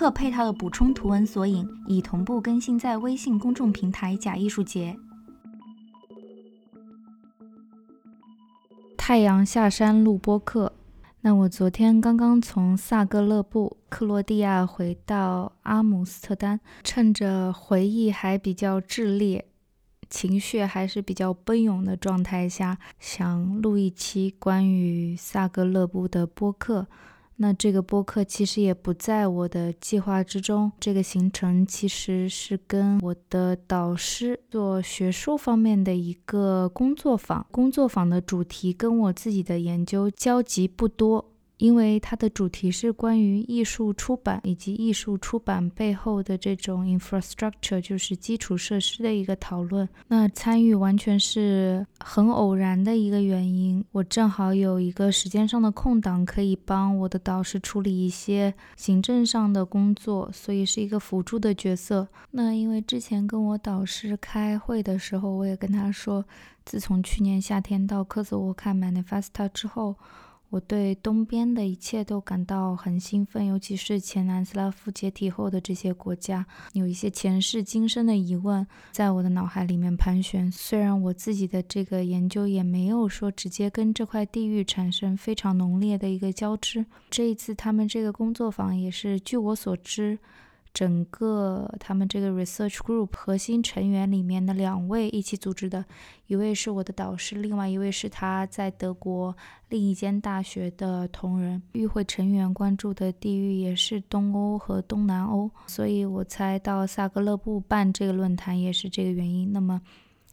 本期播客配套的补充图文索引已同步更新在微信公众平台“假艺术节”。太阳下山录播客。那我昨天刚刚从萨格勒布克罗地亚回到阿姆斯特丹，趁着回忆还比较炽烈，情绪还是比较奔涌的状态下，想录一期关于萨格勒布的播客。那这个播客其实也不在我的计划之中。这个行程其实是跟我的导师做学术方面的一个工作坊，工作坊的主题跟我自己的研究交集不多。因为它的主题是关于艺术出版以及艺术出版背后的这种 infrastructure，就是基础设施的一个讨论。那参与完全是很偶然的一个原因，我正好有一个时间上的空档，可以帮我的导师处理一些行政上的工作，所以是一个辅助的角色。那因为之前跟我导师开会的时候，我也跟他说，自从去年夏天到科索沃看 Manifesta 之后。我对东边的一切都感到很兴奋，尤其是前南斯拉夫解体后的这些国家，有一些前世今生的疑问在我的脑海里面盘旋。虽然我自己的这个研究也没有说直接跟这块地域产生非常浓烈的一个交织，这一次他们这个工作坊也是据我所知。整个他们这个 research group 核心成员里面的两位一起组织的，一位是我的导师，另外一位是他在德国另一间大学的同仁。与会成员关注的地域也是东欧和东南欧，所以我猜到萨格勒布办这个论坛也是这个原因。那么。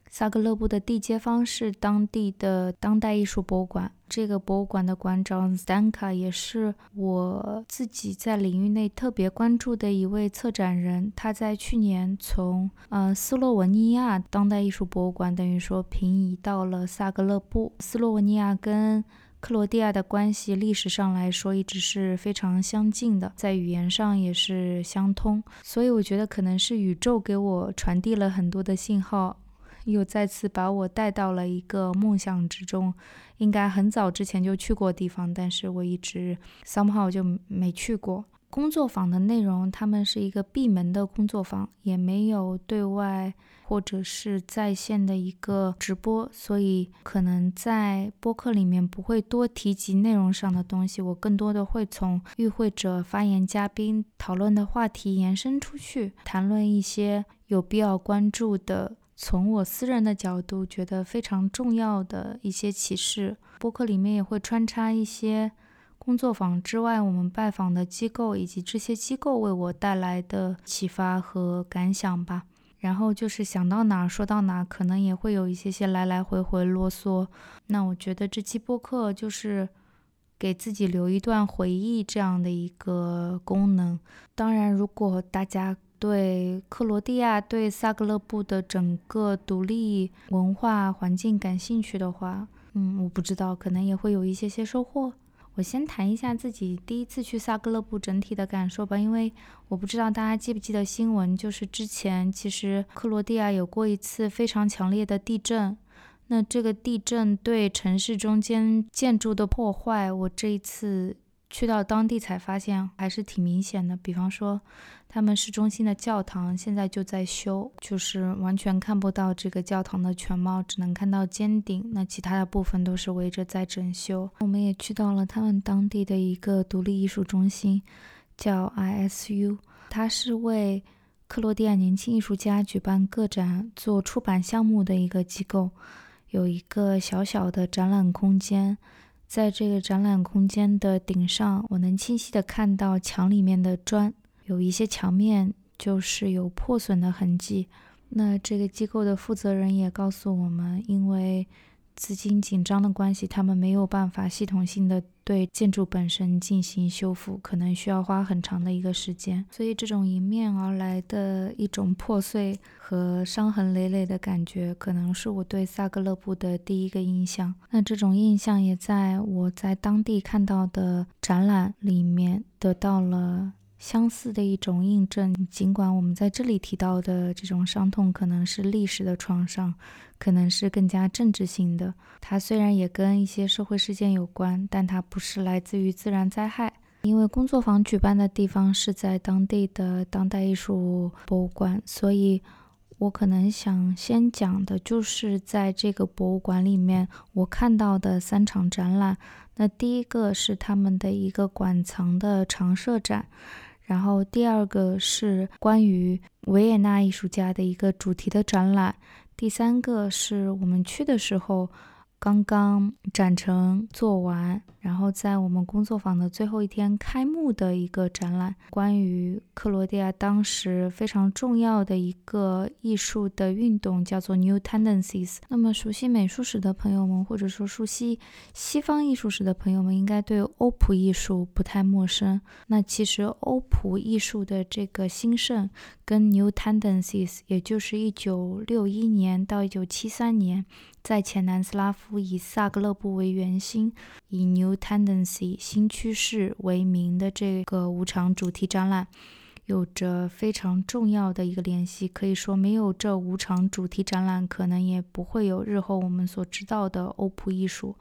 萨格勒布的地接方是当地的当代艺术博物馆。这个博物馆的馆长 Stanka 也是我自己在领域内特别关注的一位策展人。他在去年从呃斯洛文尼亚当代艺术博物馆，等于说平移到了萨格勒布。斯洛文尼亚跟克罗地亚的关系，历史上来说一直是非常相近的，在语言上也是相通。所以我觉得可能是宇宙给我传递了很多的信号。又再次把我带到了一个梦想之中，应该很早之前就去过地方，但是我一直 somehow 就没去过。工作坊的内容，他们是一个闭门的工作坊，也没有对外或者是在线的一个直播，所以可能在播客里面不会多提及内容上的东西。我更多的会从与会者、发言嘉宾讨论的话题延伸出去，谈论一些有必要关注的。从我私人的角度，觉得非常重要的一些启示，播客里面也会穿插一些工作坊之外我们拜访的机构以及这些机构为我带来的启发和感想吧。然后就是想到哪说到哪，可能也会有一些些来来回回啰嗦。那我觉得这期播客就是给自己留一段回忆这样的一个功能。当然，如果大家。对克罗地亚、对萨格勒布的整个独立文化环境感兴趣的话，嗯，我不知道，可能也会有一些些收获。我先谈一下自己第一次去萨格勒布整体的感受吧，因为我不知道大家记不记得新闻，就是之前其实克罗地亚有过一次非常强烈的地震，那这个地震对城市中间建筑的破坏，我这一次。去到当地才发现还是挺明显的，比方说他们市中心的教堂现在就在修，就是完全看不到这个教堂的全貌，只能看到尖顶，那其他的部分都是围着在整修。我们也去到了他们当地的一个独立艺术中心，叫 ISU，它是为克罗地亚年轻艺术家举办个展、做出版项目的一个机构，有一个小小的展览空间。在这个展览空间的顶上，我能清晰的看到墙里面的砖，有一些墙面就是有破损的痕迹。那这个机构的负责人也告诉我们，因为资金紧张的关系，他们没有办法系统性的对建筑本身进行修复，可能需要花很长的一个时间。所以，这种迎面而来的一种破碎和伤痕累累的感觉，可能是我对萨格勒布的第一个印象。那这种印象也在我在当地看到的展览里面得到了。相似的一种印证，尽管我们在这里提到的这种伤痛可能是历史的创伤，可能是更加政治性的。它虽然也跟一些社会事件有关，但它不是来自于自然灾害。因为工作坊举办的地方是在当地的当代艺术博物馆，所以我可能想先讲的就是在这个博物馆里面我看到的三场展览。那第一个是他们的一个馆藏的常设展。然后第二个是关于维也纳艺术家的一个主题的展览，第三个是我们去的时候。刚刚展陈做完，然后在我们工作坊的最后一天开幕的一个展览，关于克罗地亚当时非常重要的一个艺术的运动，叫做 New Tendencies。那么熟悉美术史的朋友们，或者说熟悉西方艺术史的朋友们，应该对欧普艺术不太陌生。那其实欧普艺术的这个兴盛，跟 New Tendencies，也就是一九六一年到一九七三年。在前南斯拉夫以萨格勒布为圆心，以 New Tendency 新趋势为名的这个五场主题展览，有着非常重要的一个联系。可以说，没有这五场主题展览，可能也不会有日后我们所知道的欧普艺术。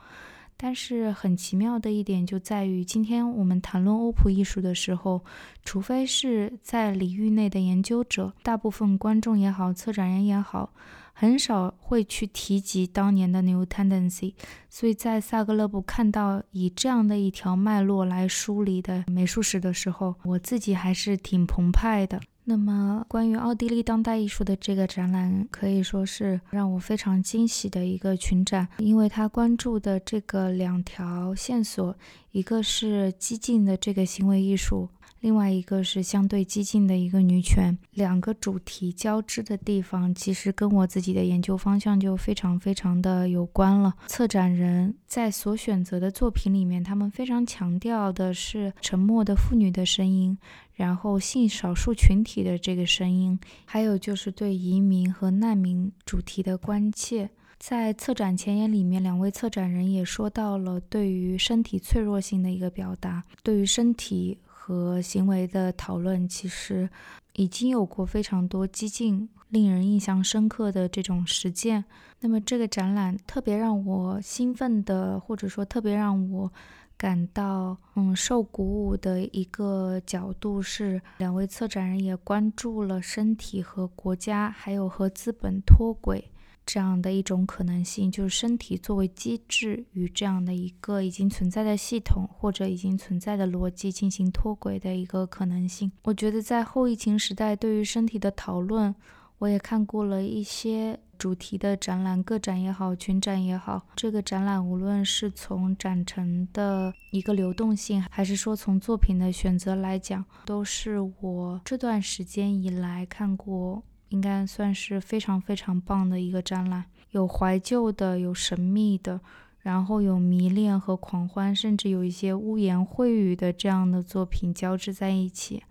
但是很奇妙的一点就在于，今天我们谈论欧普艺术的时候，除非是在领域内的研究者，大部分观众也好，策展人也好。很少会去提及当年的 New Tendency，所以在萨格勒布看到以这样的一条脉络来梳理的美术史的时候，我自己还是挺澎湃的。那么，关于奥地利当代艺术的这个展览，可以说是让我非常惊喜的一个群展，因为他关注的这个两条线索，一个是激进的这个行为艺术。另外一个是相对激进的一个女权，两个主题交织的地方，其实跟我自己的研究方向就非常非常的有关了。策展人在所选择的作品里面，他们非常强调的是沉默的妇女的声音，然后性少数群体的这个声音，还有就是对移民和难民主题的关切。在策展前言里面，两位策展人也说到了对于身体脆弱性的一个表达，对于身体。和行为的讨论，其实已经有过非常多激进、令人印象深刻的这种实践。那么，这个展览特别让我兴奋的，或者说特别让我感到嗯受鼓舞的一个角度是，两位策展人也关注了身体和国家，还有和资本脱轨。这样的一种可能性，就是身体作为机制与这样的一个已经存在的系统或者已经存在的逻辑进行脱轨的一个可能性。我觉得在后疫情时代，对于身体的讨论，我也看过了一些主题的展览，个展也好，群展也好。这个展览无论是从展陈的一个流动性，还是说从作品的选择来讲，都是我这段时间以来看过。应该算是非常非常棒的一个展览，有怀旧的，有神秘的，然后有迷恋和狂欢，甚至有一些污言秽语的这样的作品交织在一起。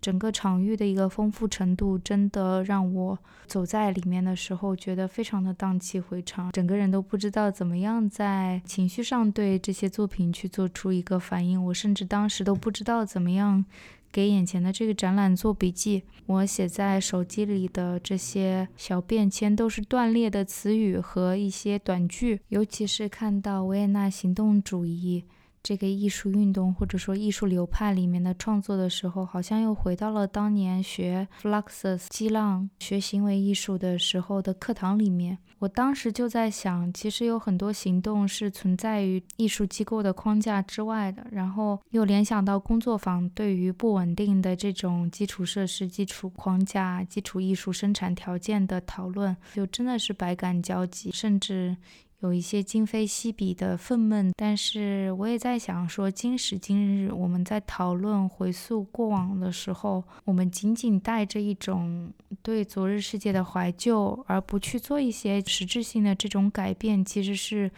整个场域的一个丰富程度，真的让我走在里面的时候觉得非常的荡气回肠，整个人都不知道怎么样在情绪上对这些作品去做出一个反应。我甚至当时都不知道怎么样。给眼前的这个展览做笔记，我写在手机里的这些小便签都是断裂的词语和一些短句，尤其是看到维也纳行动主义这个艺术运动或者说艺术流派里面的创作的时候，好像又回到了当年学 Fluxus 激浪学行为艺术的时候的课堂里面。我当时就在想，其实有很多行动是存在于艺术机构的框架之外的，然后又联想到工作坊对于不稳定的这种基础设施、基础框架、基础艺术生产条件的讨论，就真的是百感交集，甚至有一些今非昔比的愤懑。但是我也在想，说今时今日我们在讨论回溯过往的时候，我们仅仅带着一种对昨日世界的怀旧，而不去做一些实质性的这种改变，其实是。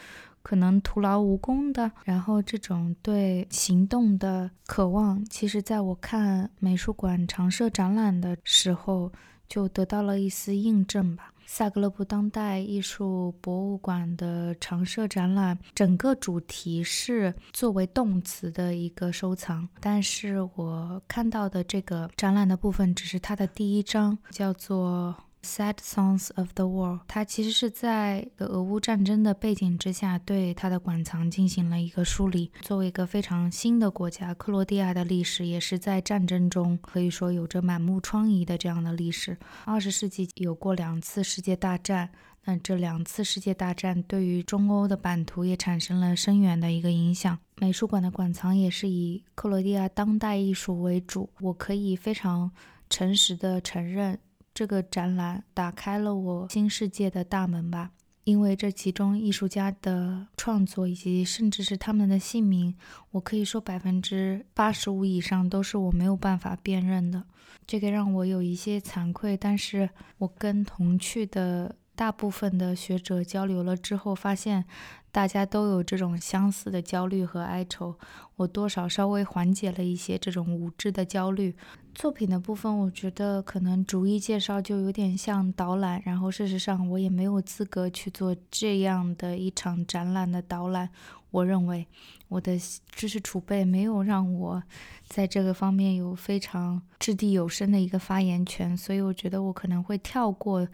可能徒劳无功的，然后这种对行动的渴望，其实在我看美术馆常设展览的时候，就得到了一丝印证吧。萨格勒布当代艺术博物馆的常设展览，整个主题是作为动词的一个收藏，但是我看到的这个展览的部分，只是它的第一章，叫做。Sad songs of the war，它其实是在俄乌战争的背景之下，对它的馆藏进行了一个梳理。作为一个非常新的国家，克罗地亚的历史也是在战争中可以说有着满目疮痍的这样的历史。二十世纪有过两次世界大战，那这两次世界大战对于中欧的版图也产生了深远的一个影响。美术馆的馆藏也是以克罗地亚当代艺术为主。我可以非常诚实的承认。这个展览打开了我新世界的大门吧，因为这其中艺术家的创作以及甚至是他们的姓名，我可以说百分之八十五以上都是我没有办法辨认的，这个让我有一些惭愧。但是我跟同去的大部分的学者交流了之后，发现大家都有这种相似的焦虑和哀愁，我多少稍微缓解了一些这种无知的焦虑。作品的部分，我觉得可能逐一介绍就有点像导览，然后事实上我也没有资格去做这样的一场展览的导览。我认为我的知识储备没有让我在这个方面有非常掷地有声的一个发言权，所以我觉得我可能会跳过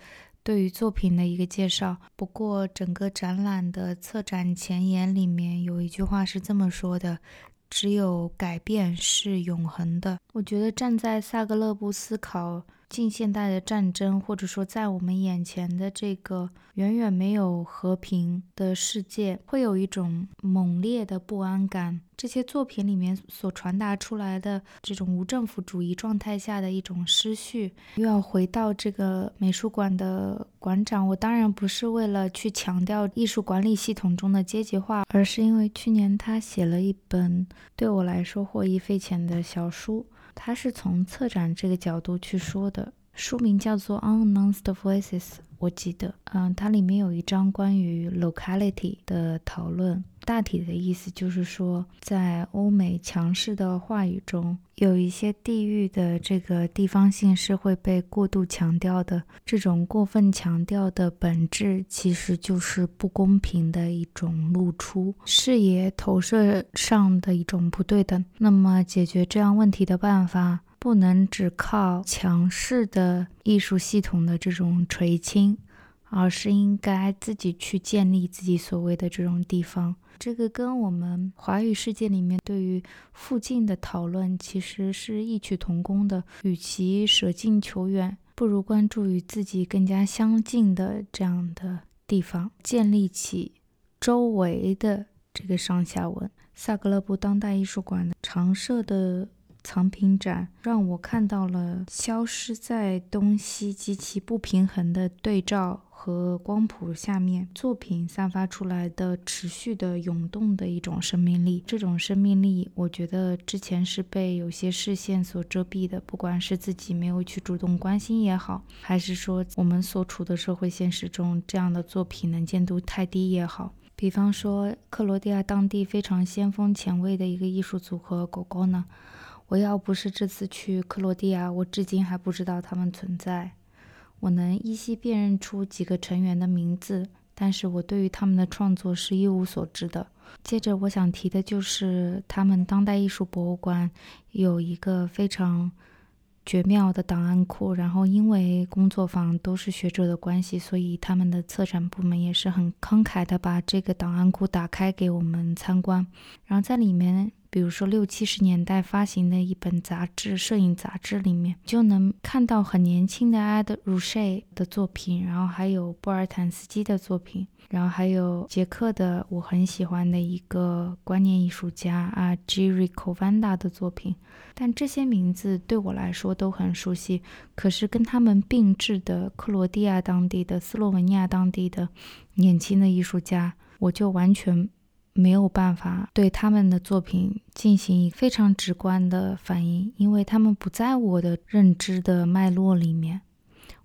对于作品的一个介绍。不过整个展览的策展前言里面有一句话是这么说的。只有改变是永恒的。我觉得站在萨格勒布思考近现代的战争，或者说在我们眼前的这个远远没有和平的世界，会有一种猛烈的不安感。这些作品里面所传达出来的这种无政府主义状态下的一种失序，又要回到这个美术馆的馆长。我当然不是为了去强调艺术管理系统中的阶级化，而是因为去年他写了一本对我来说获益匪浅的小书，他是从策展这个角度去说的，书名叫做《Unannounced Voices》。我记得，嗯，它里面有一章关于 locality 的讨论，大体的意思就是说，在欧美强势的话语中，有一些地域的这个地方性是会被过度强调的。这种过分强调的本质，其实就是不公平的一种露出，视野投射上的一种不对等。那么，解决这样问题的办法。不能只靠强势的艺术系统的这种垂青，而是应该自己去建立自己所谓的这种地方。这个跟我们华语世界里面对于附近的讨论其实是异曲同工的。与其舍近求远，不如关注与自己更加相近的这样的地方，建立起周围的这个上下文。萨格勒布当代艺术馆常设的。藏品展让我看到了消失在东西极其不平衡的对照和光谱下面作品散发出来的持续的涌动的一种生命力。这种生命力，我觉得之前是被有些视线所遮蔽的，不管是自己没有去主动关心也好，还是说我们所处的社会现实中这样的作品能见度太低也好。比方说，克罗地亚当地非常先锋前卫的一个艺术组合狗狗呢。我要不是这次去克罗地亚，我至今还不知道他们存在。我能依稀辨认出几个成员的名字，但是我对于他们的创作是一无所知的。接着我想提的就是他们当代艺术博物馆有一个非常绝妙的档案库，然后因为工作坊都是学者的关系，所以他们的策展部门也是很慷慨的把这个档案库打开给我们参观，然后在里面。比如说六七十年代发行的一本杂志，摄影杂志里面就能看到很年轻的 Ed Ruscha 的作品，然后还有波尔坦斯基的作品，然后还有捷克的我很喜欢的一个观念艺术家啊 g i r i Kovanda 的作品。但这些名字对我来说都很熟悉，可是跟他们并置的克罗地亚当地的、斯洛文尼亚当地的年轻的艺术家，我就完全。没有办法对他们的作品进行非常直观的反应，因为他们不在我的认知的脉络里面。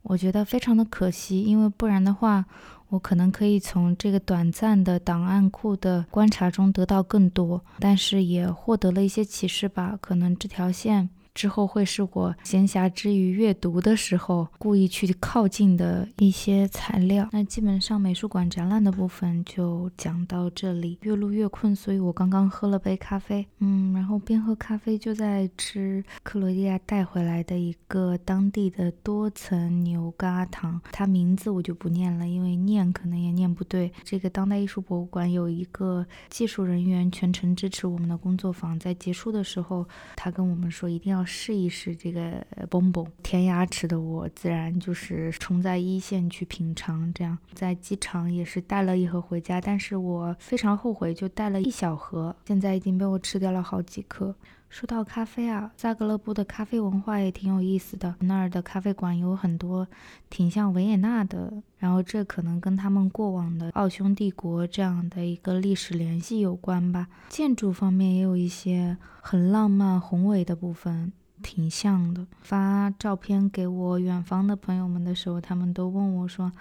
我觉得非常的可惜，因为不然的话，我可能可以从这个短暂的档案库的观察中得到更多，但是也获得了一些启示吧。可能这条线。之后会是我闲暇之余阅读的时候故意去靠近的一些材料。那基本上美术馆展览的部分就讲到这里。越录越困，所以我刚刚喝了杯咖啡，嗯，然后边喝咖啡就在吃克罗地亚带回来的一个当地的多层牛轧糖，它名字我就不念了，因为念可能也念不对。这个当代艺术博物馆有一个技术人员全程支持我们的工作坊，在结束的时候，他跟我们说一定要。试一试这个蹦蹦填牙齿的我，自然就是冲在一线去品尝。这样在机场也是带了一盒回家，但是我非常后悔，就带了一小盒，现在已经被我吃掉了好几颗。说到咖啡啊，萨格勒布的咖啡文化也挺有意思的。那儿的咖啡馆有很多挺像维也纳的，然后这可能跟他们过往的奥匈帝国这样的一个历史联系有关吧。建筑方面也有一些很浪漫宏伟的部分。挺像的。发照片给我远方的朋友们的时候，他们都问我说。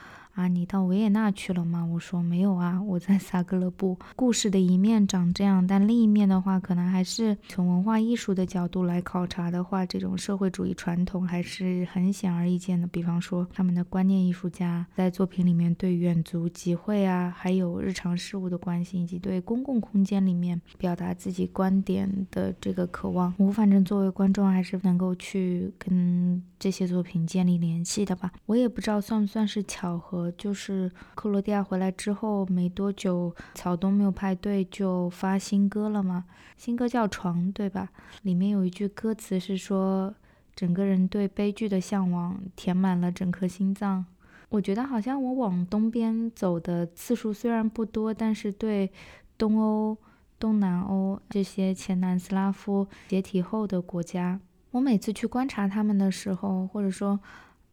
啊，你到维也纳去了吗？我说没有啊，我在萨格勒布。故事的一面长这样，但另一面的话，可能还是从文化艺术的角度来考察的话，这种社会主义传统还是很显而易见的。比方说，他们的观念艺术家在作品里面对远足集会啊，还有日常事务的关心，以及对公共空间里面表达自己观点的这个渴望，我反正作为观众还是能够去跟这些作品建立联系的吧。我也不知道算不算是巧合。就是克罗地亚回来之后没多久，草东没有派对就发新歌了嘛？新歌叫《床》，对吧？里面有一句歌词是说：“整个人对悲剧的向往填满了整颗心脏。”我觉得好像我往东边走的次数虽然不多，但是对东欧、东南欧这些前南斯拉夫解体后的国家，我每次去观察他们的时候，或者说。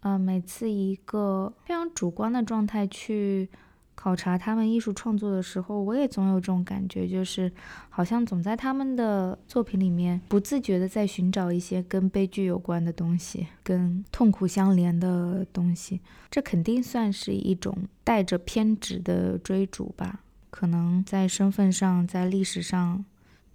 呃，每次一个非常主观的状态去考察他们艺术创作的时候，我也总有这种感觉，就是好像总在他们的作品里面不自觉的在寻找一些跟悲剧有关的东西，跟痛苦相连的东西。这肯定算是一种带着偏执的追逐吧？可能在身份上，在历史上，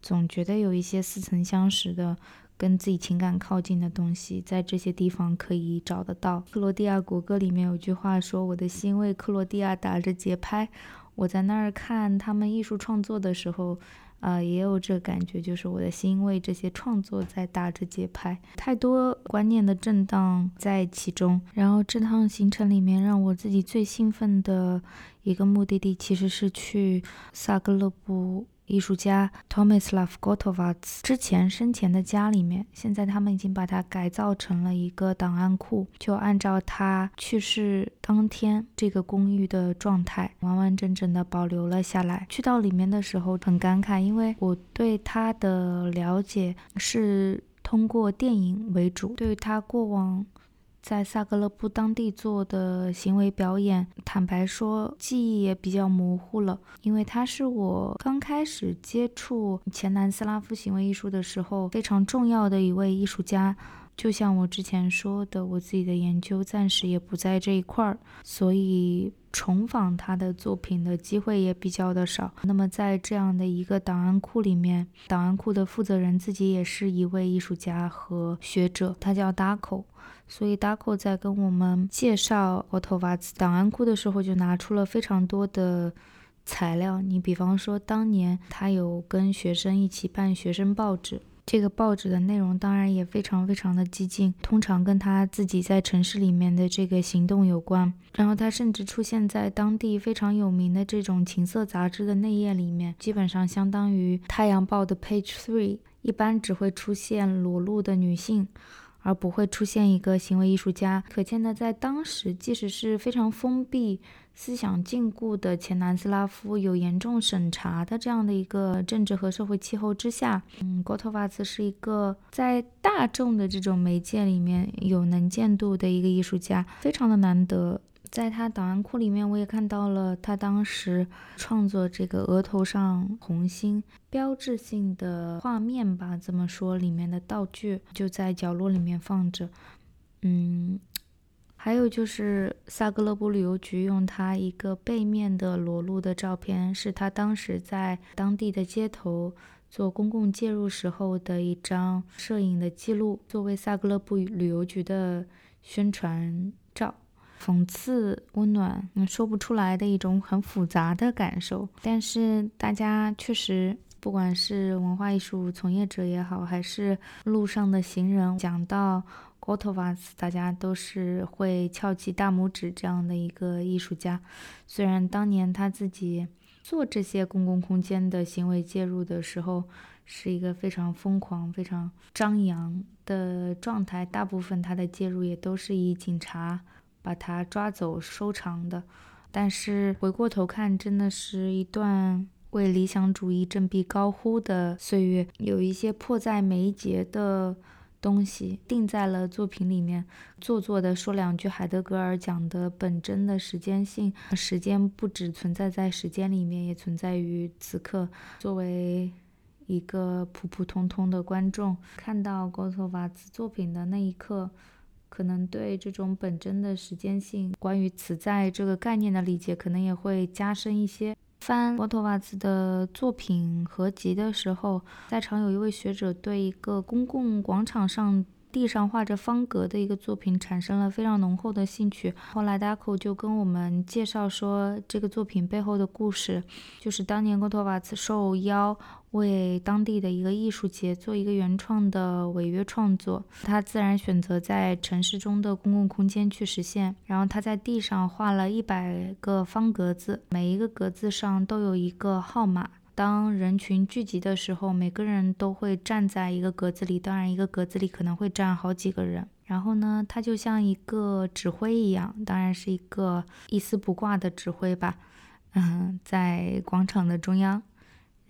总觉得有一些似曾相识的。跟自己情感靠近的东西，在这些地方可以找得到。克罗地亚国歌里面有句话说：“我的心为克罗地亚打着节拍。”我在那儿看他们艺术创作的时候，呃，也有这感觉，就是我的心为这些创作在打着节拍。太多观念的震荡在其中。然后这趟行程里面，让我自己最兴奋的一个目的地，其实是去萨格勒布。艺术家 Tomislav Gotovac 之前生前的家里面，现在他们已经把它改造成了一个档案库，就按照他去世当天这个公寓的状态，完完整整的保留了下来。去到里面的时候很感慨，因为我对他的了解是通过电影为主，对于他过往。在萨格勒布当地做的行为表演，坦白说，记忆也比较模糊了。因为他是我刚开始接触前南斯拉夫行为艺术的时候非常重要的一位艺术家。就像我之前说的，我自己的研究暂时也不在这一块儿，所以重访他的作品的机会也比较的少。那么在这样的一个档案库里面，档案库的负责人自己也是一位艺术家和学者，他叫 Darko。所以 Darko 在跟我们介绍 Otovats 档案库的时候，就拿出了非常多的材料。你比方说，当年他有跟学生一起办学生报纸，这个报纸的内容当然也非常非常的激进，通常跟他自己在城市里面的这个行动有关。然后他甚至出现在当地非常有名的这种情色杂志的内页里面，基本上相当于《太阳报》的 Page Three，一般只会出现裸露的女性。而不会出现一个行为艺术家。可见呢，在当时，即使是非常封闭、思想禁锢的前南斯拉夫，有严重审查的这样的一个政治和社会气候之下，嗯，戈托瓦茨是一个在大众的这种媒介里面有能见度的一个艺术家，非常的难得。在他档案库里面，我也看到了他当时创作这个额头上红心标志性的画面吧，怎么说？里面的道具就在角落里面放着。嗯，还有就是萨格勒布旅游局用他一个背面的裸露的照片，是他当时在当地的街头做公共介入时候的一张摄影的记录，作为萨格勒布旅游局的宣传照。讽刺、温暖，嗯，说不出来的一种很复杂的感受。但是大家确实，不管是文化艺术从业者也好，还是路上的行人，讲到 Gotovas，大家都是会翘起大拇指这样的一个艺术家。虽然当年他自己做这些公共空间的行为介入的时候，是一个非常疯狂、非常张扬的状态，大部分他的介入也都是以警察。把他抓走收藏的，但是回过头看，真的是一段为理想主义振臂高呼的岁月。有一些迫在眉睫的东西定在了作品里面，做作的说两句海德格尔讲的本真的时间性，时间不只存在在时间里面，也存在于此刻。作为一个普普通通的观众，看到高托瓦兹作品的那一刻。可能对这种本真的时间性，关于此在这个概念的理解，可能也会加深一些。翻沃托瓦兹的作品合集的时候，在场有一位学者对一个公共广场上。地上画着方格的一个作品产生了非常浓厚的兴趣。后来达口就跟我们介绍说，这个作品背后的故事，就是当年戈托瓦茨受邀为当地的一个艺术节做一个原创的违约创作，他自然选择在城市中的公共空间去实现。然后他在地上画了一百个方格子，每一个格子上都有一个号码。当人群聚集的时候，每个人都会站在一个格子里，当然一个格子里可能会站好几个人。然后呢，他就像一个指挥一样，当然是一个一丝不挂的指挥吧。嗯，在广场的中央。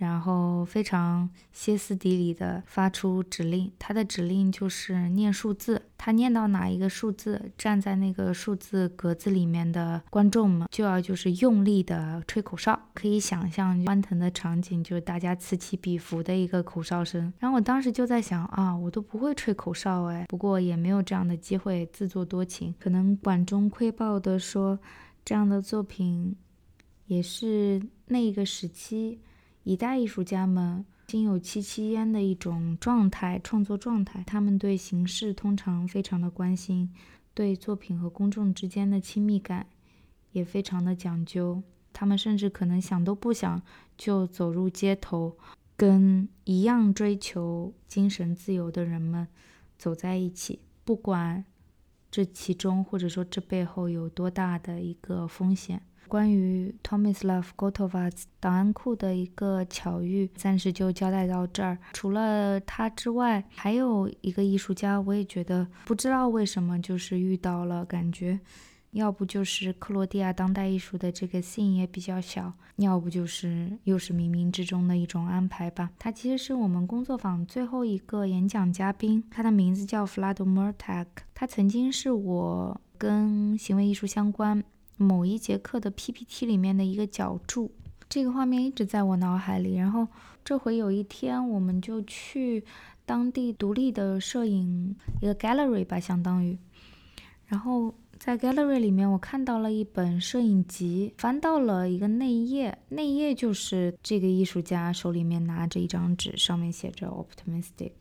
然后非常歇斯底里的发出指令，他的指令就是念数字，他念到哪一个数字，站在那个数字格子里面的观众们就要就是用力的吹口哨，可以想象欢腾的场景，就是大家此起彼伏的一个口哨声。然后我当时就在想啊，我都不会吹口哨哎，不过也没有这样的机会，自作多情，可能管中窥豹的说，这样的作品也是那个时期。一代艺术家们心有戚戚焉的一种状态，创作状态。他们对形式通常非常的关心，对作品和公众之间的亲密感也非常的讲究。他们甚至可能想都不想就走入街头，跟一样追求精神自由的人们走在一起，不管这其中或者说这背后有多大的一个风险。关于 Tomislav Gotovac 档案库的一个巧遇，暂时就交代到这儿。除了他之外，还有一个艺术家，我也觉得不知道为什么就是遇到了，感觉要不就是克罗地亚当代艺术的这个信也比较小，要不就是又是冥冥之中的一种安排吧。他其实是我们工作坊最后一个演讲嘉宾，他的名字叫 Vlado Murtak，他曾经是我跟行为艺术相关。某一节课的 PPT 里面的一个角注，这个画面一直在我脑海里。然后这回有一天，我们就去当地独立的摄影一个 gallery 吧，相当于。然后在 gallery 里面，我看到了一本摄影集，翻到了一个内页，内页就是这个艺术家手里面拿着一张纸，上面写着 optimistic，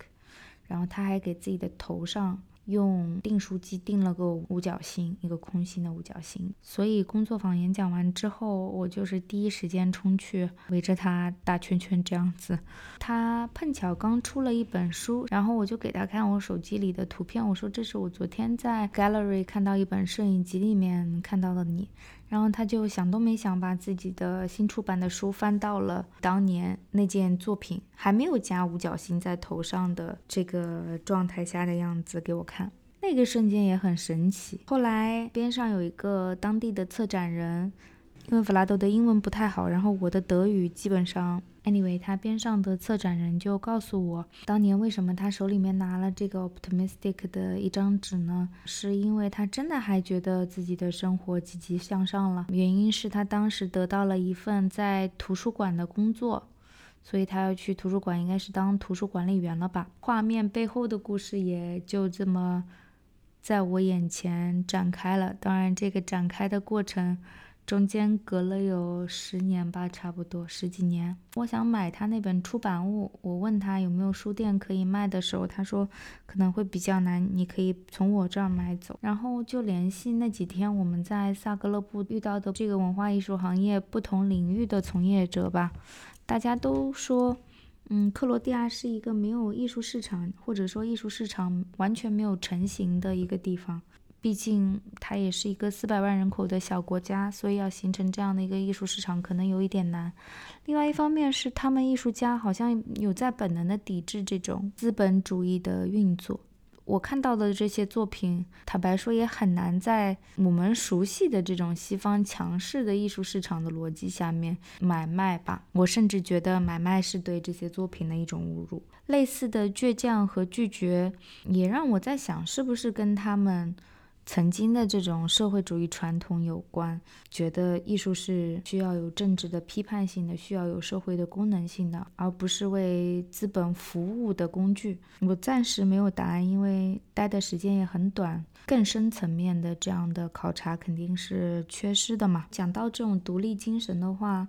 然后他还给自己的头上。用订书机订了个五角星，一个空心的五角星。所以工作坊演讲完之后，我就是第一时间冲去围着他打圈圈这样子。他碰巧刚出了一本书，然后我就给他看我手机里的图片，我说这是我昨天在 gallery 看到一本摄影集里面看到的你。然后他就想都没想，把自己的新出版的书翻到了当年那件作品还没有加五角星在头上的这个状态下的样子给我看，那个瞬间也很神奇。后来边上有一个当地的策展人。因为弗拉多的英文不太好，然后我的德语基本上，anyway，他边上的策展人就告诉我，当年为什么他手里面拿了这个 optimistic 的一张纸呢？是因为他真的还觉得自己的生活积极向上了。原因是他当时得到了一份在图书馆的工作，所以他要去图书馆，应该是当图书管理员了吧？画面背后的故事也就这么在我眼前展开了。当然，这个展开的过程。中间隔了有十年吧，差不多十几年。我想买他那本出版物，我问他有没有书店可以卖的时候，他说可能会比较难，你可以从我这儿买走。然后就联系那几天我们在萨格勒布遇到的这个文化艺术行业不同领域的从业者吧，大家都说，嗯，克罗地亚是一个没有艺术市场，或者说艺术市场完全没有成型的一个地方。毕竟它也是一个四百万人口的小国家，所以要形成这样的一个艺术市场可能有一点难。另外一方面是他们艺术家好像有在本能的抵制这种资本主义的运作。我看到的这些作品，坦白说也很难在我们熟悉的这种西方强势的艺术市场的逻辑下面买卖吧。我甚至觉得买卖是对这些作品的一种侮辱。类似的倔强和拒绝，也让我在想，是不是跟他们。曾经的这种社会主义传统有关，觉得艺术是需要有政治的批判性的，需要有社会的功能性的，而不是为资本服务的工具。我暂时没有答案，因为待的时间也很短，更深层面的这样的考察肯定是缺失的嘛。讲到这种独立精神的话。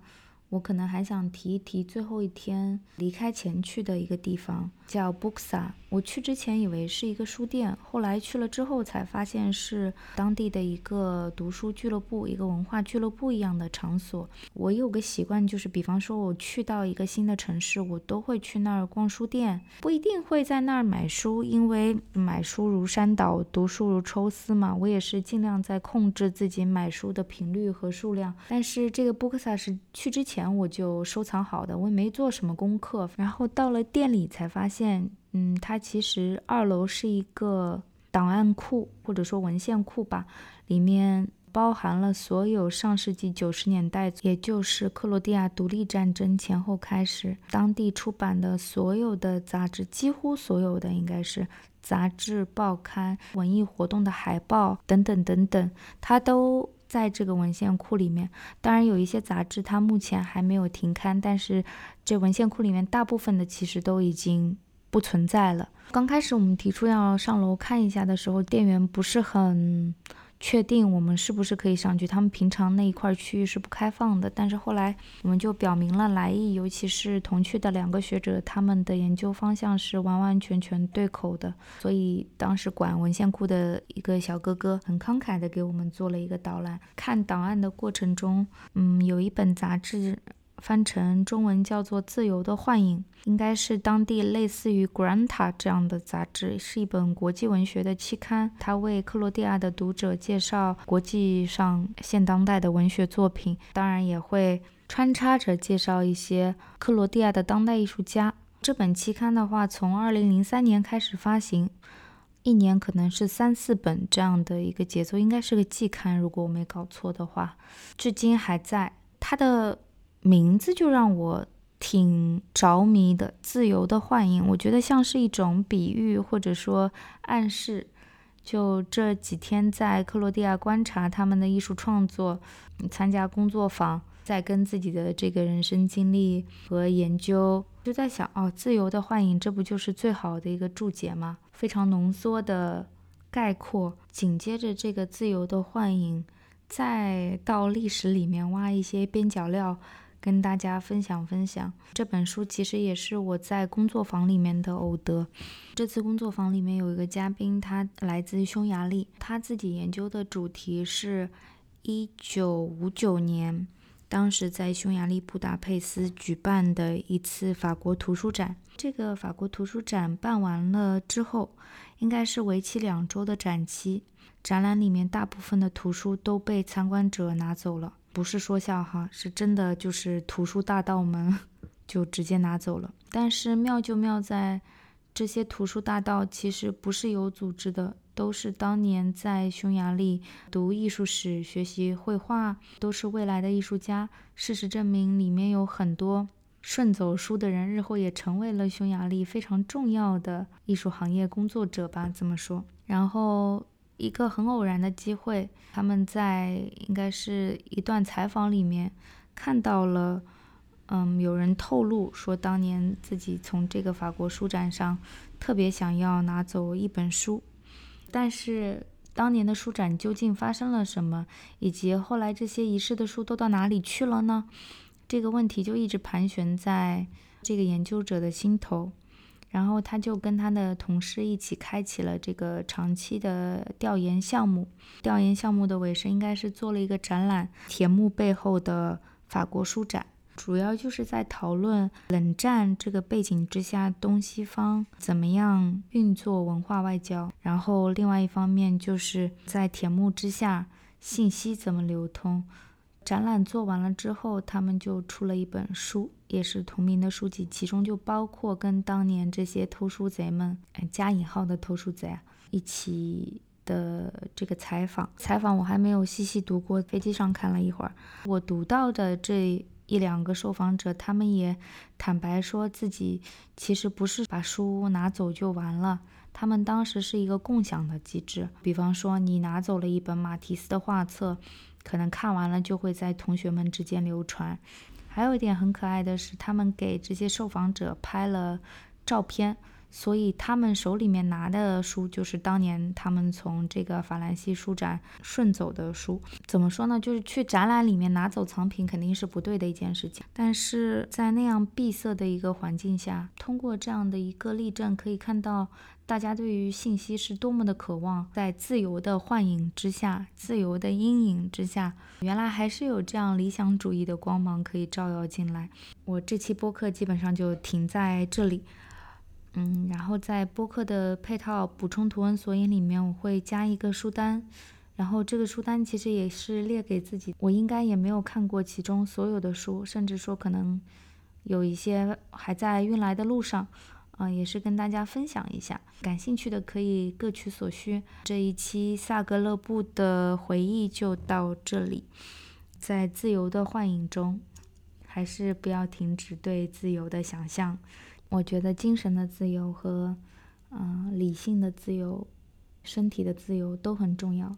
我可能还想提一提最后一天离开前去的一个地方，叫 Booksa。我去之前以为是一个书店，后来去了之后才发现是当地的一个读书俱乐部，一个文化俱乐部一样的场所。我有个习惯，就是比方说我去到一个新的城市，我都会去那儿逛书店，不一定会在那儿买书，因为买书如山倒，读书如抽丝嘛。我也是尽量在控制自己买书的频率和数量。但是这个 Booksa 是去之前。然后我就收藏好的，我也没做什么功课。然后到了店里才发现，嗯，它其实二楼是一个档案库或者说文献库吧，里面包含了所有上世纪九十年代，也就是克罗地亚独立战争前后开始，当地出版的所有的杂志，几乎所有的应该是杂志、报刊、文艺活动的海报等等等等，它都。在这个文献库里面，当然有一些杂志它目前还没有停刊，但是这文献库里面大部分的其实都已经不存在了。刚开始我们提出要上楼看一下的时候，店员不是很。确定我们是不是可以上去？他们平常那一块区域是不开放的，但是后来我们就表明了来意，尤其是同去的两个学者，他们的研究方向是完完全全对口的，所以当时管文献库的一个小哥哥很慷慨的给我们做了一个导览。看档案的过程中，嗯，有一本杂志。翻成中文叫做《自由的幻影》，应该是当地类似于《Granta》这样的杂志，是一本国际文学的期刊。它为克罗地亚的读者介绍国际上现当代的文学作品，当然也会穿插着介绍一些克罗地亚的当代艺术家。这本期刊的话，从2003年开始发行，一年可能是三四本这样的一个节奏，应该是个季刊，如果我没搞错的话，至今还在。它的。名字就让我挺着迷的，自由的幻影，我觉得像是一种比喻或者说暗示。就这几天在克罗地亚观察他们的艺术创作，参加工作坊，在跟自己的这个人生经历和研究，就在想，哦，自由的幻影，这不就是最好的一个注解吗？非常浓缩的概括。紧接着这个自由的幻影，再到历史里面挖一些边角料。跟大家分享分享。这本书其实也是我在工作坊里面的偶得。这次工作坊里面有一个嘉宾，他来自匈牙利，他自己研究的主题是1959年。当时在匈牙利布达佩斯举办的一次法国图书展，这个法国图书展办完了之后，应该是为期两周的展期。展览里面大部分的图书都被参观者拿走了，不是说笑哈，是真的，就是图书大盗们就直接拿走了。但是妙就妙在，这些图书大盗其实不是有组织的。都是当年在匈牙利读艺术史、学习绘画，都是未来的艺术家。事实证明，里面有很多顺走书的人，日后也成为了匈牙利非常重要的艺术行业工作者吧？这么说。然后一个很偶然的机会，他们在应该是一段采访里面看到了，嗯，有人透露说，当年自己从这个法国书展上特别想要拿走一本书。但是当年的书展究竟发生了什么，以及后来这些遗失的书都到哪里去了呢？这个问题就一直盘旋在这个研究者的心头。然后他就跟他的同事一起开启了这个长期的调研项目。调研项目的尾声应该是做了一个展览，铁幕背后的法国书展。主要就是在讨论冷战这个背景之下，东西方怎么样运作文化外交。然后另外一方面就是在铁幕之下，信息怎么流通。展览做完了之后，他们就出了一本书，也是同名的书籍，其中就包括跟当年这些偷书贼们（加引号的偷书贼）一起的这个采访。采访我还没有细细读过，飞机上看了一会儿，我读到的这。一两个受访者，他们也坦白说自己其实不是把书拿走就完了，他们当时是一个共享的机制。比方说，你拿走了一本马蒂斯的画册，可能看完了就会在同学们之间流传。还有一点很可爱的是，他们给这些受访者拍了照片。所以他们手里面拿的书，就是当年他们从这个法兰西书展顺走的书。怎么说呢？就是去展览里面拿走藏品，肯定是不对的一件事情。但是在那样闭塞的一个环境下，通过这样的一个例证，可以看到大家对于信息是多么的渴望。在自由的幻影之下，自由的阴影之下，原来还是有这样理想主义的光芒可以照耀进来。我这期播客基本上就停在这里。嗯，然后在播客的配套补充图文索引里面，我会加一个书单，然后这个书单其实也是列给自己，我应该也没有看过其中所有的书，甚至说可能有一些还在运来的路上，啊，也是跟大家分享一下，感兴趣的可以各取所需。这一期萨格勒布的回忆就到这里，在自由的幻影中，还是不要停止对自由的想象。我觉得精神的自由和，嗯，理性的自由、身体的自由都很重要。